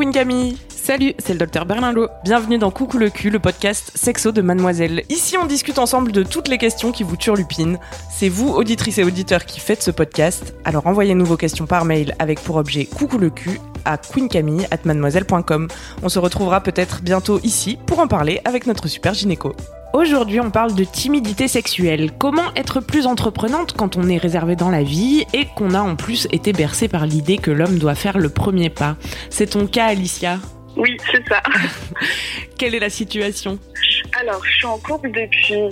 Queen Camille. Salut, c'est le docteur Berlinlot. Bienvenue dans Coucou le cul, le podcast sexo de Mademoiselle. Ici, on discute ensemble de toutes les questions qui vous turlupinent. C'est vous, auditrices et auditeurs, qui faites ce podcast. Alors envoyez-nous vos questions par mail avec pour objet Coucou le cul à queencamille@mademoiselle.com. On se retrouvera peut-être bientôt ici pour en parler avec notre super gynéco. Aujourd'hui, on parle de timidité sexuelle. Comment être plus entreprenante quand on est réservé dans la vie et qu'on a en plus été bercé par l'idée que l'homme doit faire le premier pas? C'est ton cas, Alicia? Oui, c'est ça. Quelle est la situation? Alors, je suis en couple depuis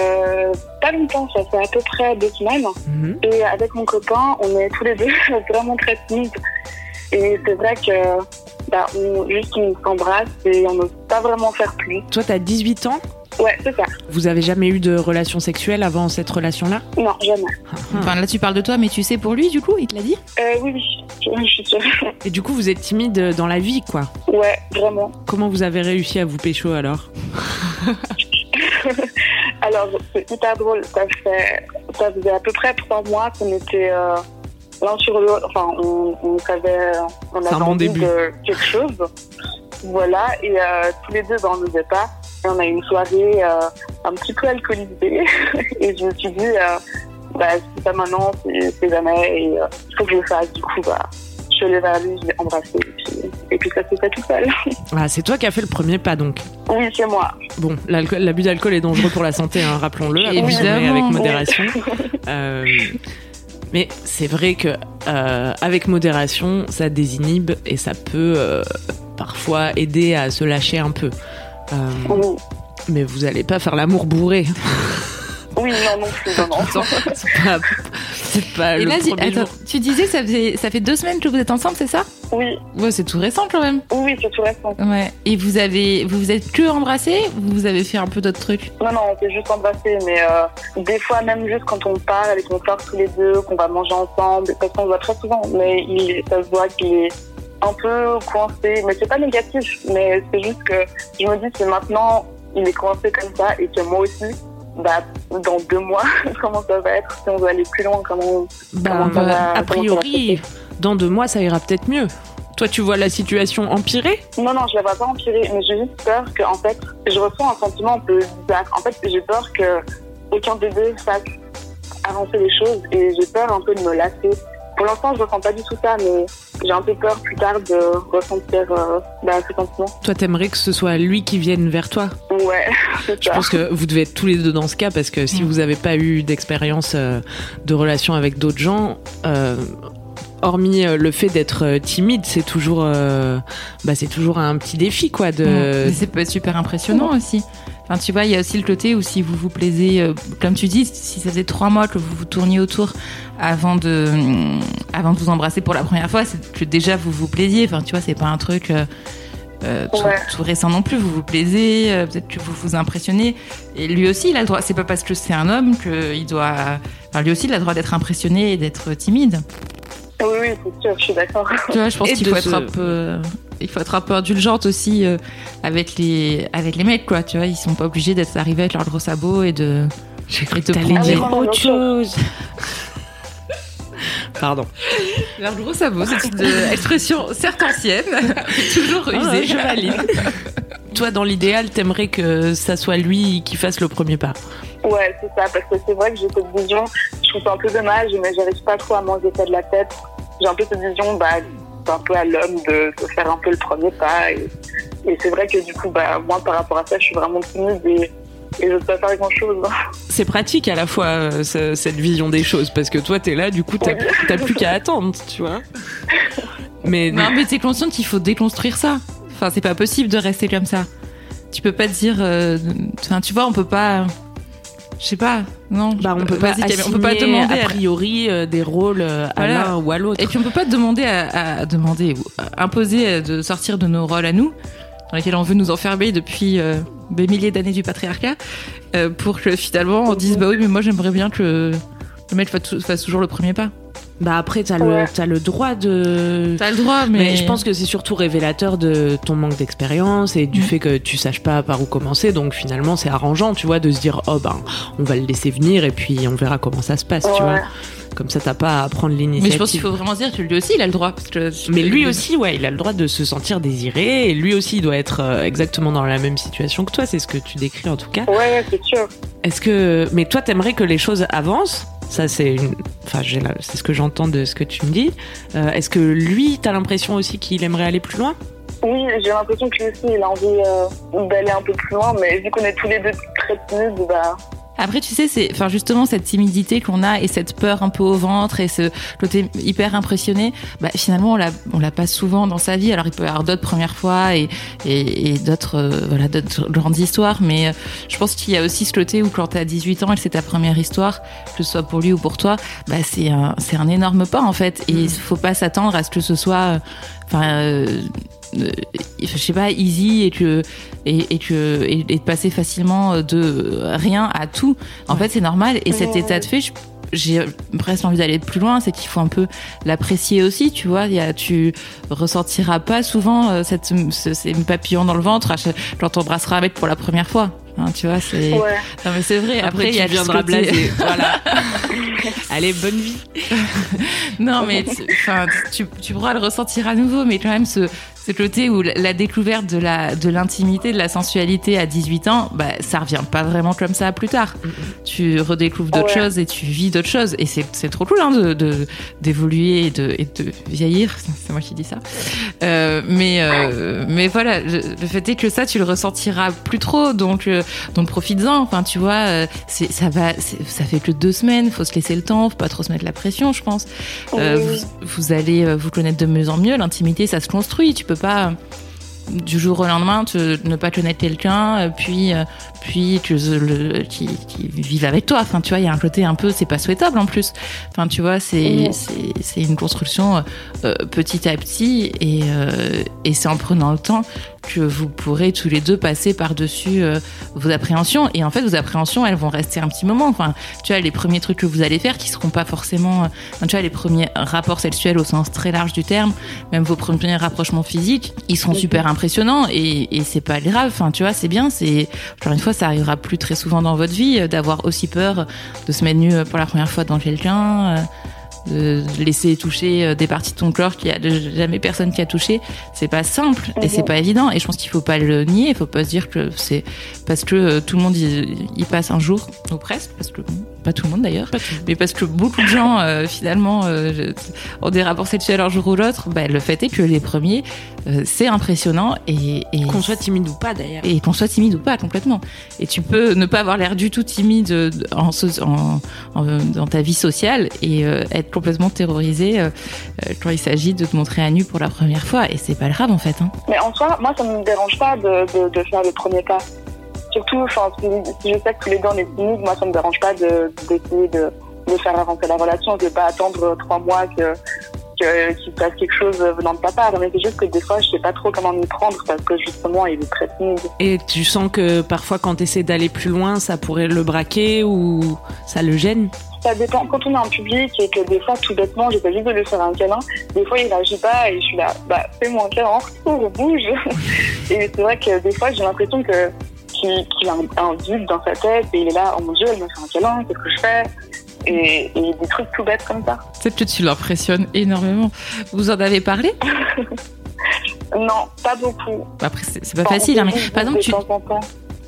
euh, pas longtemps, ça fait à peu près deux semaines. Mhm. Et avec mon copain, on est tous les deux vraiment très timides. Et c'est vrai que bah, on, juste on s'embrasse et on n'ose pas vraiment faire plus. Toi, t'as 18 ans? Ouais, c'est ça. Vous avez jamais eu de relation sexuelle avant cette relation-là Non, jamais. Enfin, là, tu parles de toi, mais tu sais pour lui, du coup, il te l'a dit Euh, oui, oui, je, je suis sûre. Et du coup, vous êtes timide dans la vie, quoi. Ouais, vraiment. Comment vous avez réussi à vous pécho alors Alors, c'est hyper drôle. Ça, fait, ça faisait à peu près trois mois qu'on était euh, l'un sur l'autre. Enfin, on, on savait, on avait bon envie début. de quelque chose. Voilà, et euh, tous les deux, ben, on n'osait pas. On a eu une soirée euh, un petit peu alcoolisée. et je me suis dit, euh, bah, c'est pas maintenant, c'est jamais. Et euh, il faut que je le fasse. Du coup, bah, je suis allée vers lui, je l'ai embrassé. Et puis, et puis ça s'est fait tout seul. ah, C'est toi qui as fait le premier pas, donc. oui, c'est moi. Bon, l'abus d'alcool est dangereux pour la santé, hein, rappelons-le, Évidemment. avec modération. Euh, mais c'est vrai que euh, avec modération, ça désinhibe et ça peut euh, parfois aider à se lâcher un peu. Euh, Oui, mais vous allez pas faire l'amour bourré. oui non, non plus. Non, non. c'est pas, c'est pas Et le là, tu- premier attends, jour. tu disais que ça, faisait, ça fait deux semaines que vous êtes ensemble, c'est ça? Oui, Ouais, c'est tout récent quand même. oui, c'est tout récent. Ouais. Et vous avez, vous vous êtes que embrassés ou vous avez fait un peu d'autres trucs? Non, non, on s'est juste embrassé, mais euh, des fois, même juste quand on parle et qu'on sort tous les deux, qu'on va manger ensemble, parce qu'on se voit très souvent, mais il, ça se voit qu'il est un peu coincé, mais c'est pas négatif, mais c'est juste que je me dis que maintenant, il est coincé comme ça et que moi aussi, bah, dans deux mois, comment ça va être, si on veut aller plus loin, comment, Bah, comment ça va- a priori, dans deux mois, ça ira peut-être mieux. Toi, tu vois la situation empirer? Non, non, je la vois pas empirer, mais j'ai juste peur que, en fait, je ressens un sentiment un peu bizarre. En fait, j'ai peur que aucun des deux fasse avancer les choses et j'ai peur un peu de me lasser. Pour l'instant, je ressens pas du tout ça, mais j'ai un peu peur plus tard de ressentir euh, bah, ce sentiment. Toi, t'aimerais que ce soit lui qui vienne vers toi? Ouais, c'est Je pense que vous devez être tous les deux dans ce cas parce que si Mm. vous n'avez pas eu d'expérience euh, de relation avec d'autres gens, euh, hormis euh, le fait d'être timide, c'est toujours, euh, bah, c'est toujours un petit défi quoi. De... Être super impressionnant aussi. Enfin, tu vois, il y a aussi le côté où si vous vous plaisez, euh, comme tu dis, si ça faisait trois mois que vous vous tourniez autour avant de, hum, avant de vous embrasser pour la première fois, c'est que déjà vous vous plaisiez. Enfin, tu vois, c'est pas un truc euh, euh, tout, Ouais. tout récent non plus. Vous vous plaisez, euh, peut-être que vous vous impressionnez. Et lui aussi, il a le droit. C'est pas parce que c'est un homme qu'il doit. Enfin, lui aussi, il a le droit d'être impressionné et d'être timide. Oui, oui, c'est sûr, je suis d'accord. Tu vois, je pense qu'il faut se- être un peu, il faut être un peu indulgente aussi euh, avec les, avec les mecs, quoi. Tu vois, ils sont pas obligés d'être arrivés avec leurs gros sabots et de. J'ai cru te t'allais prendre- autre chose. Pardon. Leurs gros sabots, c'est une euh, expression certes ancienne, toujours Ah, je valide. Toi, dans l'idéal, t'aimerais que ça soit lui qui fasse le premier pas. Ouais, c'est ça, parce que c'est vrai que j'ai cette vision, je trouve ça un peu dommage, mais j'arrive pas trop à m'enlever ça de la tête. J'ai un peu cette vision, bah, c'est un peu à l'homme de, de faire un peu le premier pas. Et, et c'est vrai que du coup, bah, moi, par rapport à ça, je suis vraiment timide et, et je peux pas faire grand chose. C'est pratique à la fois euh, ce- cette vision des choses parce que toi t'es là, du coup t'as Oui. t'as plus qu'à attendre, tu vois. Mais Non, mais t'es consciente qu'il faut déconstruire ça. Enfin, c'est pas possible de rester comme ça. Tu peux pas te dire. euh, Enfin, tu vois, on peut pas. Je sais pas. Non. bah, on peut pas on peut pas demander. a priori euh, des rôles euh, à l'un ou à l'autre. Et puis on peut pas demander à, à demander ou à imposer euh, de sortir de nos rôles à nous, dans lesquels on veut nous enfermer depuis euh, des milliers d'années du patriarcat, pour que finalement on dise bah oui mais moi j'aimerais bien que le mec fasse toujours le premier pas. Bah après, t'as le, t'as le droit de. T'as le droit mais, Mais je pense que c'est surtout révélateur de ton manque d'expérience et du Mm. fait que tu saches pas par où commencer. Donc finalement, c'est arrangeant, tu vois, de se dire oh ben on va le laisser venir et puis on verra comment ça se passe, tu vois. Comme ça, t'as pas à prendre l'initiative. mais je pense qu'il faut vraiment se dire que lui aussi il a le droit. Parce que, Mais lui aussi, ouais, il a le droit de se sentir désiré et lui aussi il doit être euh, exactement dans la même situation que toi. C'est ce que tu décris en tout cas. Ouais, c'est sûr. Est-ce que, mais toi, t'aimerais que les choses avancent Ça, c'est enfin, ce que j'entends de ce que tu me dis. Euh, Est-ce que lui, t'as l'impression aussi qu'il aimerait aller plus loin? Oui, j'ai l'impression que lui aussi, il a envie euh, d'aller un peu plus loin, mais vu qu'on est tous les deux très timides, bah, Après, tu sais, c'est, enfin, justement, cette timidité qu'on a et cette peur un peu au ventre et ce côté hyper impressionné, bah, finalement, on l'a, on l'a pas souvent dans sa vie. Alors, il peut y avoir d'autres premières fois et, et, et d'autres, euh, voilà, d'autres grandes histoires. Mais euh, je pense qu'il y a aussi ce côté où quand t'as 18 ans et c'est ta première histoire, que ce soit pour lui ou pour toi, bah, c'est un, c'est un énorme pas, en fait. Et il faut pas s'attendre à ce que ce soit, euh, enfin, euh, euh, je sais pas, easy et que et, et que et, et de passer facilement de rien à tout. En fait, c'est normal. Et cet état de fait, je- j'ai presque envie d'aller plus loin, c'est qu'il faut un peu l'apprécier aussi, tu vois. Y a, tu ressentiras pas souvent euh, cette, ce, ces papillons dans le ventre quand t'embrasseras mec pour la première fois. Hein, tu vois, c'est. ouais. Non, mais c'est vrai. Après, il y a tu ce viendras côté- blasé. voilà. Allez, bonne vie. Non, mais tu, enfin, tu, tu pourras le ressentir à nouveau, mais quand même, ce, ce côté où la la découverte de la de l'intimité, de la sensualité à 18 ans, bah, ça revient pas vraiment comme ça plus tard. Tu redécouvres d'autres Ouais. choses et tu vis d'autres choses. Et c'est c'est trop cool hein, de de- d'évoluer et de, et de vieillir. C'est moi qui dis ça. Euh, mais, euh, mais voilà, le, le fait est que ça, tu le ressentiras plus trop. Donc, euh, donc profites-en. Enfin, tu vois, euh, c'est, ça va, c'est- ça fait que deux semaines. Faut se laisser le temps. Faut pas trop se mettre la pression, je pense. Euh, vous, vous allez euh, vous connaître de mieux en mieux. L'intimité, ça se construit. Tu peux pas du jour au lendemain ne pas connaître quelqu'un, puis puis que le, qui, qui vive avec toi. Enfin, tu vois, il y a un côté un peu, c'est pas souhaitable en plus. Enfin, tu vois, c'est c'est une construction euh, euh, petit à petit et euh, et c'est en prenant le temps que vous pourrez tous les deux passer par-dessus euh, vos appréhensions. Et en fait, vos appréhensions, elles vont rester un petit moment. Enfin, tu vois, les premiers trucs que vous allez faire qui seront pas forcément, enfin, tu vois, les premiers rapports sexuels au sens très large du terme, même vos premiers rapprochements physiques, ils seront super impressionnants et, et c'est pas grave. Enfin, tu vois, c'est bien. C'est encore une fois, ça arrivera plus très souvent dans votre vie euh, d'avoir aussi peur de se mettre nu euh, pour la première fois dans quelqu'un. euh, de laisser toucher des parties de ton corps qu'il y a jamais personne qui a touché, c'est pas simple et c'est pas évident. Et je pense qu'il faut pas le nier, il faut pas se dire que c'est parce que tout le monde y, passe un jour, ou presque, parce que pas tout le monde d'ailleurs, mais parce que beaucoup de gens euh, finalement euh, ont des rapports sexuels un jour ou l'autre. Bah, le fait est que les premiers, euh, c'est impressionnant et, et Qu'on soit timide ou pas d'ailleurs. et qu'on soit timide ou pas complètement. Et tu peux ne pas avoir l'air du tout timide euh, en, so- en- en- dans ta vie sociale et euh, être complètement terrorisé quand il s'agit de te montrer à nu pour la première fois. Et c'est pas grave en fait. Hein. Mais en soi, moi, ça ne me dérange pas de, de, de faire le premier pas. Surtout, enfin, si, je sais que tous les deux on est timides, moi, ça me dérange pas de d'essayer de, de faire avancer la relation. Je vais pas attendre trois mois que que- qu'il se passe quelque chose venant de ta part. Mais c'est juste que des fois, je sais pas trop comment m'y prendre parce que justement, il est très timide. Et tu sens que parfois quand tu essaies d'aller plus loin, ça pourrait le braquer ou ça le gêne? Ça dépend. Quand on est en public et que des fois, tout bêtement, j'essaie juste de lui faire un câlin, des fois, il réagit pas et je suis là, bah, fais-moi un câlin en retour, bouge. et c'est vrai que des fois, j'ai l'impression que qu'il qu'il a un, un vide dans sa tête et il est là, oh mon dieu, elle m'a fait un câlin, qu'est-ce que je fais? Et, et des trucs tout bêtes comme ça. Peut-être que tu l'impressionnes énormément. Vous en avez parlé? Non, pas beaucoup. Après, c'est pas Enfin, facile. hein, mais par exemple,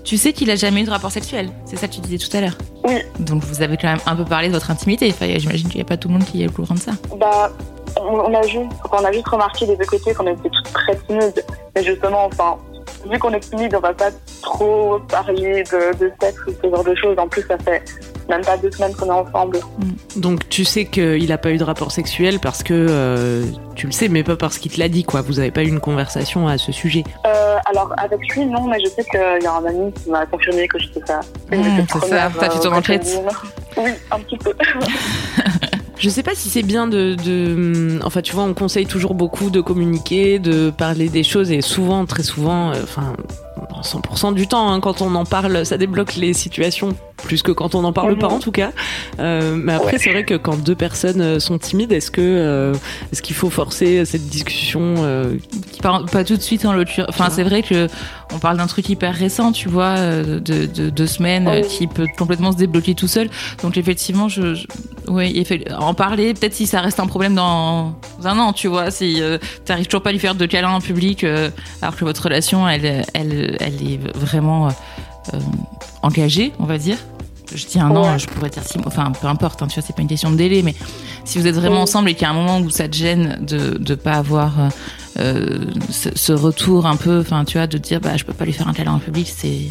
tu, sais qu'il a jamais eu de rapport sexuel. C'est ça que tu disais tout à l'heure. Oui. Donc vous avez quand même un peu parlé de votre intimité. Enfin, J'imagine qu'il n'y a pas tout le monde qui est au courant de ça. Bah, on, on a juste, on a juste remarqué des deux côtés qu'on était toutes très timides. Mais justement, enfin, vu qu'on est timide, on va pas trop parler de, de sexe ou ce genre de choses. En plus, ça fait même pas deux semaines qu'on est ensemble. Donc tu sais qu'il a pas eu de rapport sexuel parce que euh, tu le sais, mais pas parce qu'il te l'a dit, quoi. Vous avez pas eu une conversation à ce sujet. Euh, alors avec lui, non, mais je sais qu'il y a un ami qui m'a confirmé que j'étais ça. Mmh, c'est ça, t'as fait ton enquête. Oui, un petit peu. Je sais pas si c'est bien de, de, Enfin, tu vois, on conseille toujours beaucoup de communiquer, de parler des choses, et souvent, très souvent, euh, enfin, 100% du temps, hein, quand on en parle, ça débloque les situations plus que quand on n'en parle pas en tout cas. Euh, mais après, c'est vrai que quand deux personnes euh, sont timides, est-ce que euh, est-ce qu'il faut forcer cette discussion euh... Part pas tout de suite en l'occurrence. Enfin, c'est vrai que on parle d'un truc hyper récent, tu vois, de, de deux semaines, Oui. qui peut complètement se débloquer tout seul. Donc effectivement, je, je oui, en parler. Peut-être si ça reste un problème dans un an, tu vois, si euh, t'arrives toujours pas à lui faire de câlins en public, alors que votre relation, elle, elle, elle est vraiment euh, engagée, on va dire. Je dis un an, je pourrais dire six mois. Enfin, peu importe, hein, tu vois, c'est pas une question de délai, mais si vous êtes vraiment Oui. ensemble et qu'il y a un moment où ça te gêne de de pas avoir euh, euh, ce, ce retour un peu, enfin, tu vois, de dire bah je peux pas lui faire un câlin en public, c'est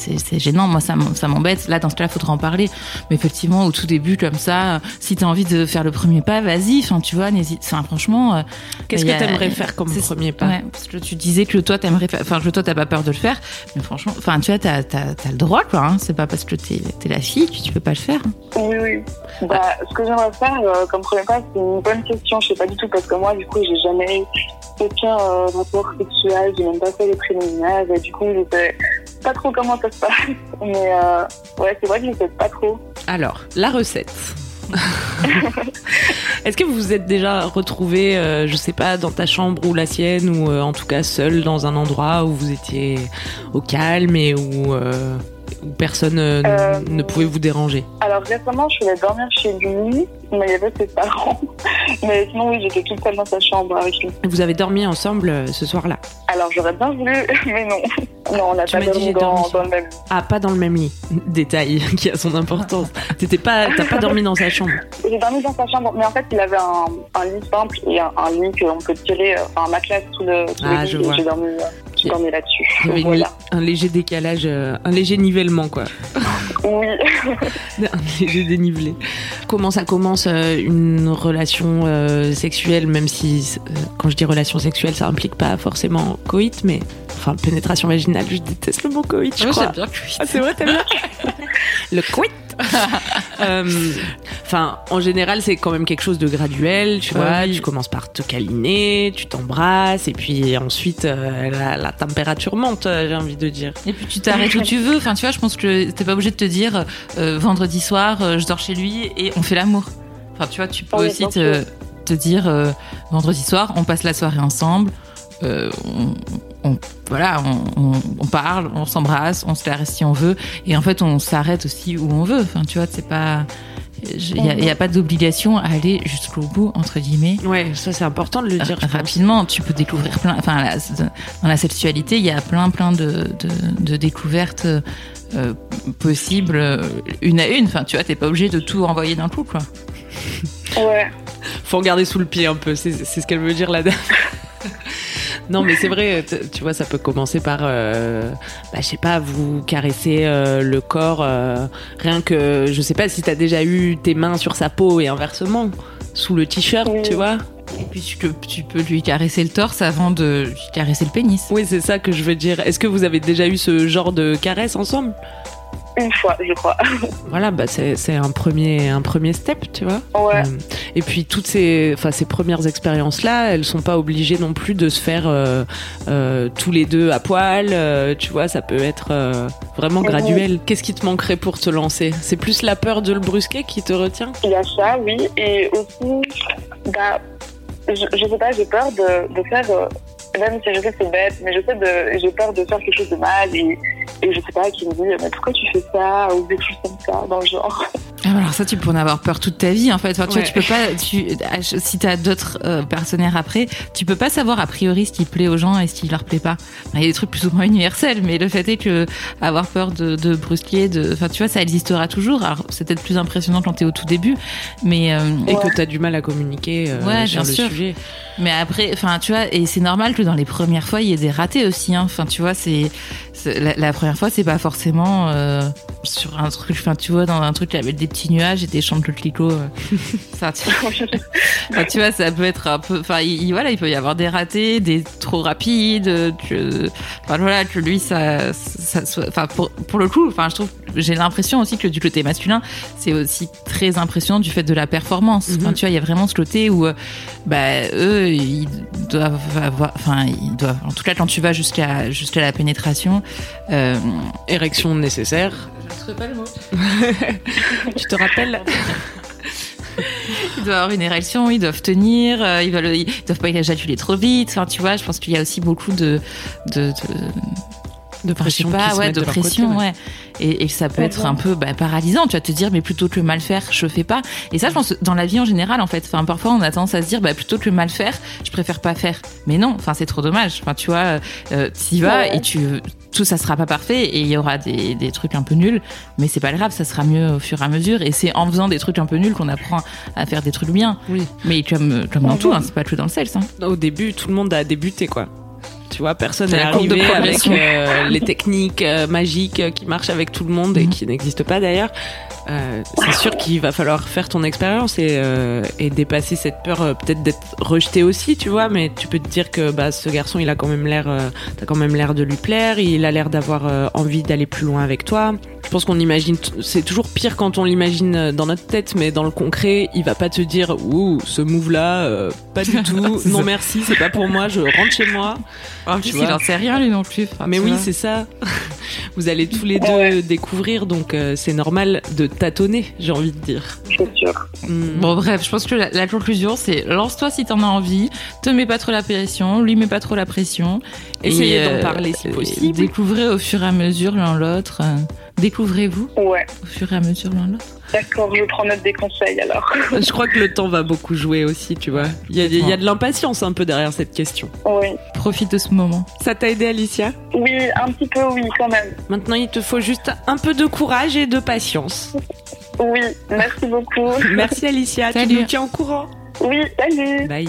c'est gênant. Moi, ça m'embête. Là, dans ce cas-là, faudra en parler. Mais effectivement, au tout début, comme ça, si t'as envie de faire le premier pas, vas-y. Enfin, tu vois, n'hésite. Enfin, franchement. euh, Qu'est-ce que t'aimerais faire comme premier pas Ouais, parce que tu disais que toi, t'aimerais faire. Enfin, que toi, t'as pas peur de le faire. Mais franchement, enfin, tu vois, t'as t'as le droit, quoi. Hein. C'est pas parce que t'es t'es la fille que tu peux pas le faire. Oui, oui. Bah, ce que j'aimerais faire euh, comme premier pas, c'est une bonne question. Je sais pas du tout parce que moi, du coup, j'ai jamais eu aucun euh, rapport sexuel. J'ai même pas fait les préliminaires et du coup, je sais pas trop comment ça se passe. Mais euh, ouais, c'est vrai que je sais pas trop. Alors, la recette. Est-ce que vous vous êtes déjà retrouvé, euh, je sais pas, dans ta chambre ou la sienne, ou euh, en tout cas seul dans un endroit où vous étiez au calme et où, où personne euh, Euh, ne pouvait vous déranger Alors récemment, je suis allée dormir chez lui, mais il y avait ses parents. Mais sinon, oui, j'étais toute seule dans sa chambre avec lui. Vous avez dormi ensemble euh, ce soir-là? Alors j'aurais bien voulu, mais non. Non, on n'a pas dormi dans, le même. Ah, pas dans le même lit. Détail qui a son importance. T'étais pas, t'as pas dormi dans sa chambre. J'ai dormi dans sa chambre, mais en fait, il avait un, un lit simple et un, un lit qu'on peut tirer, enfin un matelas sous le, sous Ah, le je lit. vois. J'ai dormi, j'ai dormi là-dessus. Il Voilà. un léger décalage, euh, un léger nivellement, quoi. Oui. Un léger dénivelé. Comment ça commence euh, une relation euh, sexuelle, même si quand je dis relation sexuelle, ça implique pas forcément coït, mais enfin pénétration vaginale, je déteste le mot coït, je crois. bien Ah, c'est vrai, t'aimes bien Le coït Euh, Enfin, en général, c'est quand même quelque chose de graduel, tu Ouais, vois. oui. Tu commences par te câliner, tu t'embrasses, et puis ensuite, euh, la, la température monte, euh, j'ai envie de dire. Et puis tu t'arrêtes où tu veux. Enfin, tu vois, je pense que t'es pas obligé de te dire euh, vendredi soir, euh, je dors chez lui et on fait l'amour. Enfin, tu vois, tu peux Oui, aussi te, dire euh, vendredi soir, on passe la soirée ensemble. Euh, on, on- voilà, on, on- on parle, on s'embrasse, on se caresse si on veut, et en fait on s'arrête aussi où on veut. Enfin, tu vois, c'est pas, il y, a- pas d'obligation à aller jusqu'au bout entre guillemets. Ouais, ça c'est important de le dire. pense. rapidement, tu peux découvrir plein. Enfin, la- dans la sexualité, il y a plein, plein de, de, de découvertes euh, possibles, euh, une à une. Enfin, tu vois, t'es pas obligé de tout envoyer d'un coup, quoi. Ouais. faut regarder sous le pied un peu, c'est c'est ce qu'elle veut dire la dame. Non, mais c'est vrai, tu vois, ça peut commencer par, euh, bah, je sais pas, vous caresser euh, le corps, euh, rien que, je sais pas si t'as déjà eu tes mains sur sa peau et inversement, sous le t-shirt, Oui. tu vois. Et puis tu peux, tu peux lui caresser le torse avant de lui caresser le pénis. Oui, c'est ça que je veux dire. Est-ce que vous avez déjà eu ce genre de caresse ensemble? Une fois, je crois. Voilà, bah c'est un premier, un premier step, tu vois. Ouais. Euh, Et puis toutes ces, enfin ces premières expériences là, elles sont pas obligées non plus de se faire euh, euh, tous les deux à poil. euh, tu vois, ça peut être vraiment graduel. Qu'est-ce qui te manquerait pour te lancer? C'est plus la peur de le brusquer qui te retient? Il y a ça, oui. Et aussi, bah, je, je sais pas, j'ai peur de, de faire, même si je sais que c'est bête, mais je sais de, j'ai peur de faire quelque chose de mal et, et je sais pas, qui me dit, mais pourquoi tu fais ça ou des choses comme ça, dans le genre. Ah, alors ça, tu peux en avoir peur toute ta vie, en fait. Enfin, tu, Ouais. vois, tu peux pas, tu, si t'as d'autres euh, partenaires après, tu peux pas savoir a priori ce qui plaît aux gens et ce qui leur plaît pas. Enfin, Il y a des trucs plus ou moins universels, mais le fait est que avoir peur de, de brusquer, de, enfin, tu vois, ça existera toujours. Alors, c'est peut-être plus impressionnant quand t'es au tout début, mais, euh, Et que t'as du mal à communiquer euh, Ouais, sur bien le sûr. sujet. Mais après, enfin, tu vois, et c'est normal que dans les premières fois, il y ait des ratés aussi. Hein. Enfin, tu vois, c'est c'est- la, la première fois, c'est pas forcément euh, sur un truc. Enfin, tu vois, dans un truc avec des petits nuages et des champs de coquelicots. euh. ça, tu, enfin, tu vois, ça peut être un peu. Enfin, il, il- voilà, il peut y avoir des ratés, des trop rapides. Que, enfin, voilà, que lui, ça, ça, soit- enfin, pour, pour le coup, enfin, je trouve, j'ai l'impression aussi que du côté masculin, c'est aussi très impressionnant du fait de la performance. Enfin, Mhm. tu vois, il y a vraiment ce côté où, euh, bah, eux, ils doivent avoir, enfin, ils doivent, en tout cas, quand tu vas jusqu'à jusqu'à la pénétration, euh, Érection nécessaire. je ne trouve pas le mot. Tu te rappelles Ils doivent avoir une érection, ils doivent tenir, euh, ils, veulent, ils doivent pas éjaculer trop vite. Enfin, tu vois, je pense qu'il y a aussi beaucoup de, de, de de Enfin, je sais pression pas, ouais, de, côté, pression, ouais. Et, et ça peut être un peu bah, paralysant. Tu vas te dire, mais plutôt que mal faire, je fais pas. Et ça, je pense, dans la vie en général, en fait. Enfin, parfois, on a tendance à se dire, bah, plutôt que mal faire, je préfère pas faire. Mais non, enfin, c'est trop dommage. Enfin, tu vois, euh, t'y vas Ouais. et tu, tout ça sera pas parfait et il y aura des, des trucs un peu nuls. Mais c'est pas grave, ça sera mieux au fur et à mesure. Et c'est en faisant des trucs un peu nuls qu'on apprend à faire des trucs bien. Oui. Mais comme, comme dans tout, hein, c'est pas que dans le sexe. Hein. Au début, tout le monde a débuté, quoi. Tu vois, personne n'est courbe de arrivé avec euh, les techniques euh, magiques euh, qui marchent avec tout le monde et Mhm. qui n'existent pas d'ailleurs. Euh, c'est sûr qu'il va falloir faire ton expérience et, et dépasser cette peur peut-être d'être rejeté aussi, tu vois. Mais tu peux te dire que bah, ce garçon, il a quand même l'air, t'as quand même l'air de lui plaire. Il a l'air d'avoir envie d'aller plus loin avec toi. Je pense qu'on imagine, c'est toujours pire quand on l'imagine euh, dans notre tête, mais dans le concret, il va pas te dire, ouh, ce move-là, euh, pas du tout. Non merci, c'est pas pour moi. Je rentre chez moi. En Tu plus, vois. il en sait rien, lui non plus. Enfin, Mais oui, c'est ça. Vous allez tous les deux découvrir, donc euh, c'est normal de tâtonner, j'ai envie de dire. C'est sûr. Mm. Bon bref, je pense que la, la conclusion c'est lance-toi si t'en as envie, te mets pas trop la pression, lui mets pas trop la pression. Essayez Et, d'en euh, parler si euh, possible. Découvrez au fur et à mesure l'un l'autre. Découvrez-vous Ouais. au fur et à mesure l'un l'autre. D'accord, je prends note des conseils alors. Je crois que le temps va beaucoup jouer aussi, tu vois. Il y a, il y a de l'impatience un peu derrière cette question. Oui. Profite de ce moment. Ça t'a aidé, Alicia? Oui, un petit peu, oui, quand même. Maintenant, il te faut juste un peu de courage et de patience. Oui, merci beaucoup. Merci, Alicia. Tu Salut. nous tiens au courant. Oui, salut. Bye.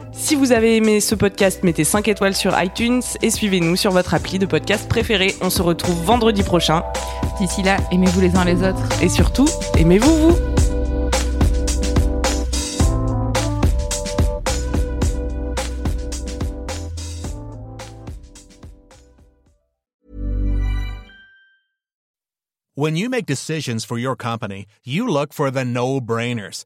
Si vous avez aimé ce podcast, mettez 5 étoiles sur iTunes et suivez-nous sur votre appli de podcast préféré. On se retrouve vendredi prochain. D'ici là, aimez-vous les uns les autres. Et surtout, aimez-vous vous When you make decisions for your company, you look for the no-brainers.